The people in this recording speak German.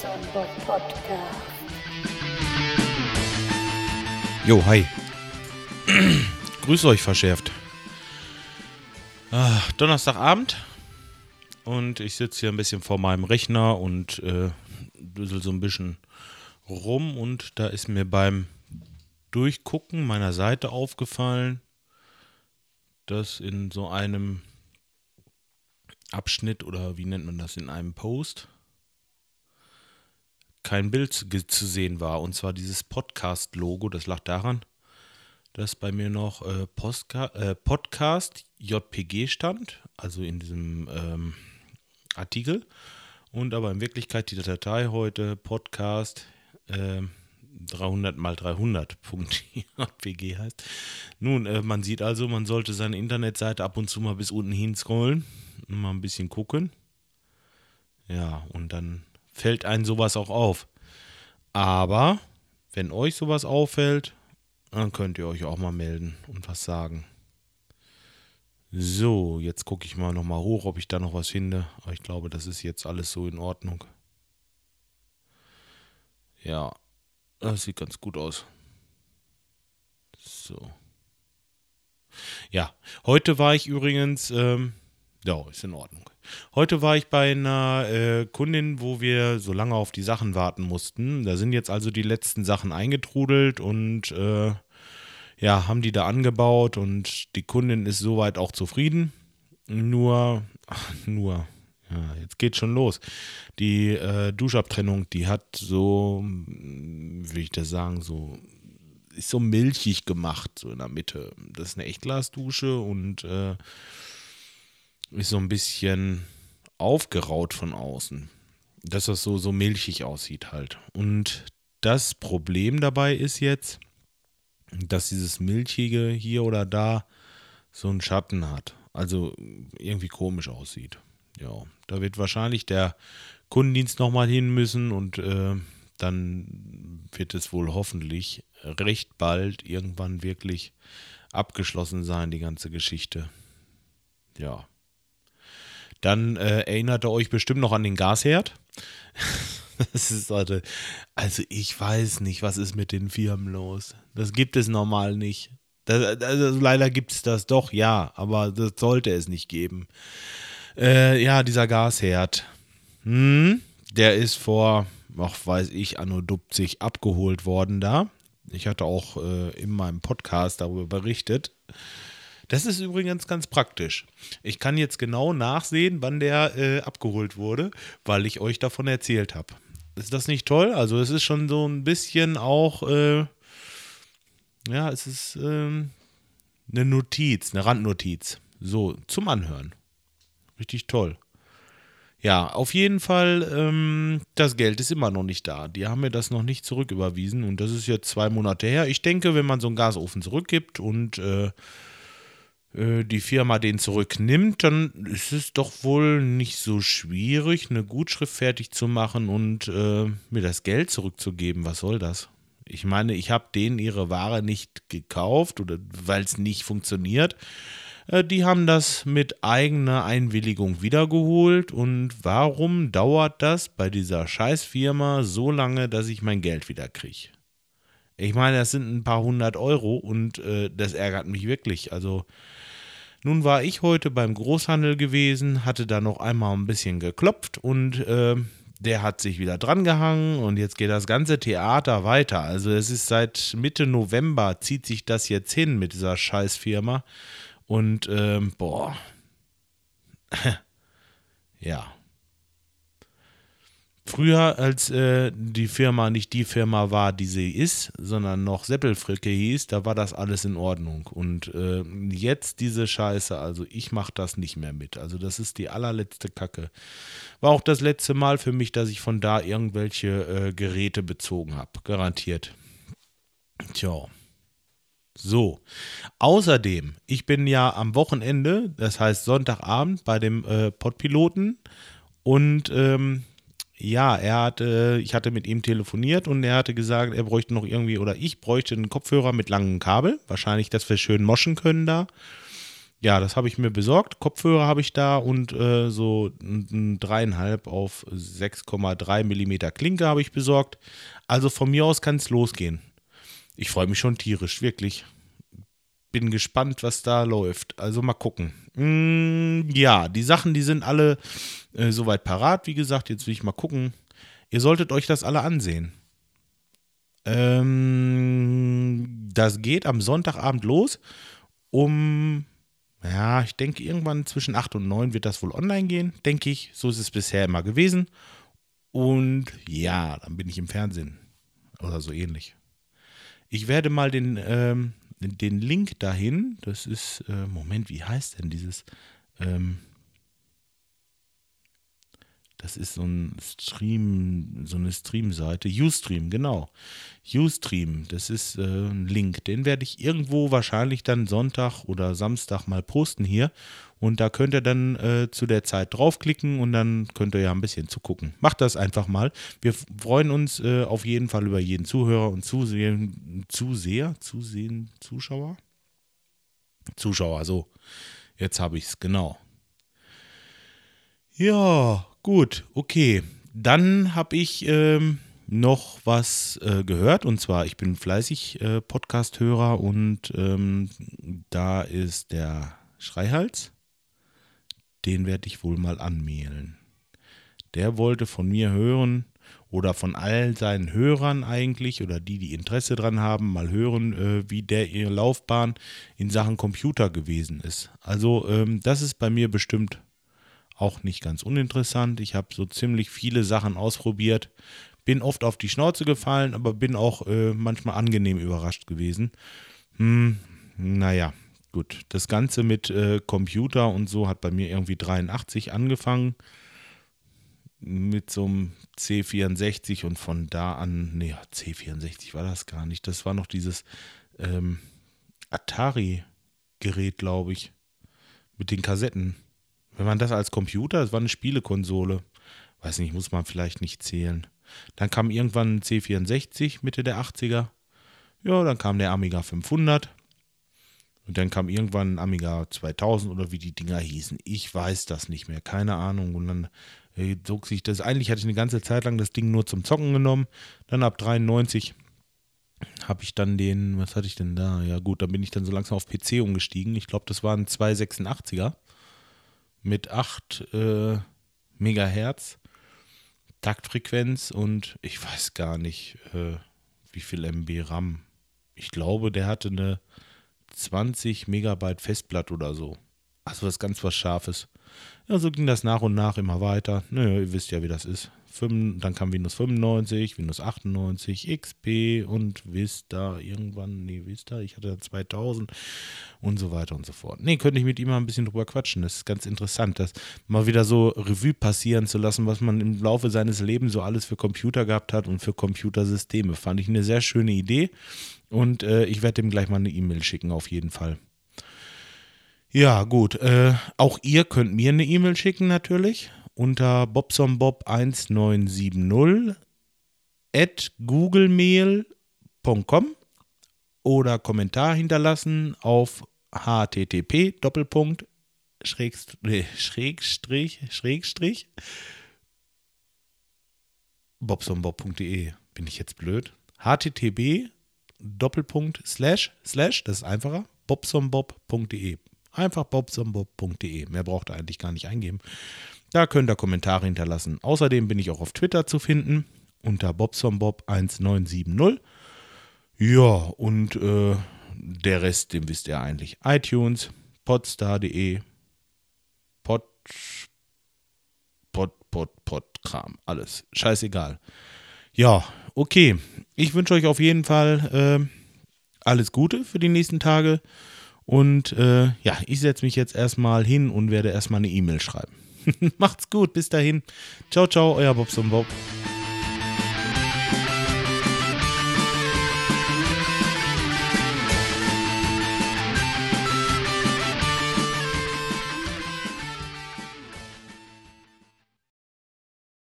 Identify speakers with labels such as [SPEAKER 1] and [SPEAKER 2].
[SPEAKER 1] Bob Podcast.
[SPEAKER 2] Jo, hi. Grüß euch verschärft. Ah, Donnerstagabend und ich sitze hier ein bisschen vor meinem Rechner und äh, düsel so ein bisschen rum und da ist mir beim Durchgucken meiner Seite aufgefallen, dass in so einem Abschnitt oder wie nennt man das in einem Post kein Bild zu sehen war. Und zwar dieses Podcast-Logo. Das lag daran, dass bei mir noch äh, äh, Podcast JPG stand, also in diesem ähm, Artikel. Und aber in Wirklichkeit die Datei heute Podcast äh, 300 mal 300.jpg heißt. Nun, äh, man sieht also, man sollte seine Internetseite ab und zu mal bis unten hin scrollen mal ein bisschen gucken. Ja, und dann fällt einem sowas auch auf. Aber wenn euch sowas auffällt, dann könnt ihr euch auch mal melden und was sagen. So, jetzt gucke ich mal nochmal hoch, ob ich da noch was finde. Aber ich glaube, das ist jetzt alles so in Ordnung. Ja, das sieht ganz gut aus. So. Ja, heute war ich übrigens, ähm, ja, ist in Ordnung. Heute war ich bei einer äh, Kundin, wo wir so lange auf die Sachen warten mussten. Da sind jetzt also die letzten Sachen eingetrudelt und äh, ja, haben die da angebaut und die Kundin ist soweit auch zufrieden. Nur, ach, nur, ja, jetzt geht schon los. Die äh, Duschabtrennung, die hat so, wie will ich das sagen, so ist so milchig gemacht, so in der Mitte. Das ist eine Echtglasdusche und äh, ist so ein bisschen aufgeraut von außen. Dass das so, so milchig aussieht halt. Und das Problem dabei ist jetzt, dass dieses Milchige hier oder da so einen Schatten hat. Also irgendwie komisch aussieht. Ja, da wird wahrscheinlich der Kundendienst nochmal hin müssen und äh, dann wird es wohl hoffentlich recht bald irgendwann wirklich abgeschlossen sein, die ganze Geschichte. Ja. Dann äh, erinnert ihr euch bestimmt noch an den Gasherd. das ist also, also ich weiß nicht, was ist mit den Firmen los. Das gibt es normal nicht. Das, also leider gibt es das doch, ja, aber das sollte es nicht geben. Äh, ja, dieser Gasherd. Hm, der ist vor, ach, weiß ich, anno 70 abgeholt worden da. Ich hatte auch äh, in meinem Podcast darüber berichtet. Das ist übrigens ganz praktisch. Ich kann jetzt genau nachsehen, wann der äh, abgeholt wurde, weil ich euch davon erzählt habe. Ist das nicht toll? Also es ist schon so ein bisschen auch, äh, ja, es ist ähm, eine Notiz, eine Randnotiz. So, zum Anhören. Richtig toll. Ja, auf jeden Fall, ähm, das Geld ist immer noch nicht da. Die haben mir das noch nicht zurücküberwiesen und das ist jetzt zwei Monate her. Ich denke, wenn man so einen Gasofen zurückgibt und äh, äh, die Firma den zurücknimmt, dann ist es doch wohl nicht so schwierig, eine Gutschrift fertig zu machen und äh, mir das Geld zurückzugeben. Was soll das? Ich meine, ich habe denen ihre Ware nicht gekauft oder weil es nicht funktioniert. Äh, die haben das mit eigener Einwilligung wiedergeholt und warum dauert das bei dieser Scheißfirma so lange, dass ich mein Geld wieder kriege? Ich meine, das sind ein paar hundert Euro und äh, das ärgert mich wirklich. Also, nun war ich heute beim Großhandel gewesen, hatte da noch einmal ein bisschen geklopft und äh, der hat sich wieder drangehangen und jetzt geht das ganze Theater weiter. Also es ist seit Mitte November zieht sich das jetzt hin mit dieser Scheißfirma und ähm, boah, ja. Früher, als äh, die Firma nicht die Firma war, die sie ist, sondern noch Seppelfricke hieß, da war das alles in Ordnung. Und äh, jetzt diese Scheiße, also ich mache das nicht mehr mit. Also das ist die allerletzte Kacke. War auch das letzte Mal für mich, dass ich von da irgendwelche äh, Geräte bezogen habe. Garantiert. Tja. So. Außerdem, ich bin ja am Wochenende, das heißt Sonntagabend, bei dem äh, Podpiloten und ähm, ja, er hatte, ich hatte mit ihm telefoniert und er hatte gesagt, er bräuchte noch irgendwie, oder ich bräuchte einen Kopfhörer mit langem Kabel. Wahrscheinlich, dass wir schön moschen können da. ja, das habe ich mir besorgt. Kopfhörer habe ich da und äh, so ein dreieinhalb auf 6,3 Millimeter Klinke habe ich besorgt. Also von mir aus kann es losgehen. Ich freue mich schon tierisch, wirklich. Bin gespannt, was da läuft. Also mal gucken. Mm, ja, die Sachen, die sind alle äh, soweit parat. Wie gesagt, jetzt will ich mal gucken. Ihr solltet euch das alle ansehen. Ähm, das geht am Sonntagabend los. Um, ja, ich denke, irgendwann zwischen 8 und 9 wird das wohl online gehen, denke ich. So ist es bisher immer gewesen. Und ja, dann bin ich im Fernsehen. Oder so ähnlich. Ich werde mal den, ähm, den Link dahin, das ist, äh, Moment, wie heißt denn dieses? Ähm, das ist so ein Stream, so eine Stream-Seite. Ustream, genau. Ustream, das ist äh, ein Link. Den werde ich irgendwo wahrscheinlich dann Sonntag oder Samstag mal posten hier. Und da könnt ihr dann äh, zu der Zeit draufklicken und dann könnt ihr ja ein bisschen zugucken. Macht das einfach mal. Wir freuen uns äh, auf jeden Fall über jeden Zuhörer und Zusehen, Zuseher, Zusehen, Zuschauer. Zuschauer, so. Jetzt habe ich es, genau. Ja, Gut, okay. Dann habe ich ähm, noch was äh, gehört und zwar, ich bin fleißig äh, Podcast-Hörer und ähm, da ist der Schreihals. Den werde ich wohl mal anmählen. Der wollte von mir hören oder von all seinen Hörern eigentlich oder die, die Interesse dran haben, mal hören, äh, wie der ihre Laufbahn in Sachen Computer gewesen ist. Also ähm, das ist bei mir bestimmt auch nicht ganz uninteressant. Ich habe so ziemlich viele Sachen ausprobiert, bin oft auf die Schnauze gefallen, aber bin auch äh, manchmal angenehm überrascht gewesen. Hm, naja, gut. Das Ganze mit äh, Computer und so hat bei mir irgendwie 83 angefangen. Mit so einem C64 und von da an, nee, C64 war das gar nicht. Das war noch dieses ähm, Atari-Gerät, glaube ich. Mit den Kassetten. Wenn man das als Computer, das war eine Spielekonsole, weiß nicht, muss man vielleicht nicht zählen. Dann kam irgendwann ein C64 Mitte der 80er. Ja, dann kam der Amiga 500. Und dann kam irgendwann ein Amiga 2000 oder wie die Dinger hießen. Ich weiß das nicht mehr, keine Ahnung. Und dann äh, zog sich das. Eigentlich hatte ich eine ganze Zeit lang das Ding nur zum Zocken genommen. Dann ab 93 habe ich dann den, was hatte ich denn da? Ja, gut, dann bin ich dann so langsam auf PC umgestiegen. Ich glaube, das waren 286er mit 8 äh, Megahertz Taktfrequenz und ich weiß gar nicht, äh, wie viel MB RAM. Ich glaube, der hatte eine 20 Megabyte Festplatte oder so. Also was ganz was Scharfes. Ja, so ging das nach und nach immer weiter. Naja, ihr wisst ja, wie das ist. 5, dann kam Windows 95, Windows 98, XP und Vista irgendwann, nee, Vista, ich hatte 2000 und so weiter und so fort. Nee, könnte ich mit ihm mal ein bisschen drüber quatschen. Das ist ganz interessant, das mal wieder so Revue passieren zu lassen, was man im Laufe seines Lebens so alles für Computer gehabt hat und für Computersysteme. Fand ich eine sehr schöne Idee und äh, ich werde ihm gleich mal eine E-Mail schicken, auf jeden Fall. Ja, gut. Äh, auch ihr könnt mir eine E-Mail schicken natürlich unter bobsonbob1970 at googlemail.com oder Kommentar hinterlassen auf http Doppelpunkt Schrägstrich, Schrägstrich, bobsonbob.de. Bin ich jetzt blöd? http Doppelpunkt slash slash, das ist einfacher, bobsonbob.de. Einfach bobsonbob.de. Mehr braucht ihr eigentlich gar nicht eingeben. Da könnt ihr Kommentare hinterlassen. Außerdem bin ich auch auf Twitter zu finden unter bobsonbob1970. Ja, und äh, der Rest, den wisst ihr eigentlich. iTunes, podstar.de, Pod, Pod, Pod, Pod, Kram, alles. Scheißegal. Ja, okay. Ich wünsche euch auf jeden Fall äh, alles Gute für die nächsten Tage. Und äh, ja, ich setze mich jetzt erstmal hin und werde erstmal eine E-Mail schreiben. Macht's gut, bis dahin. Ciao, ciao, euer Bobson Bob.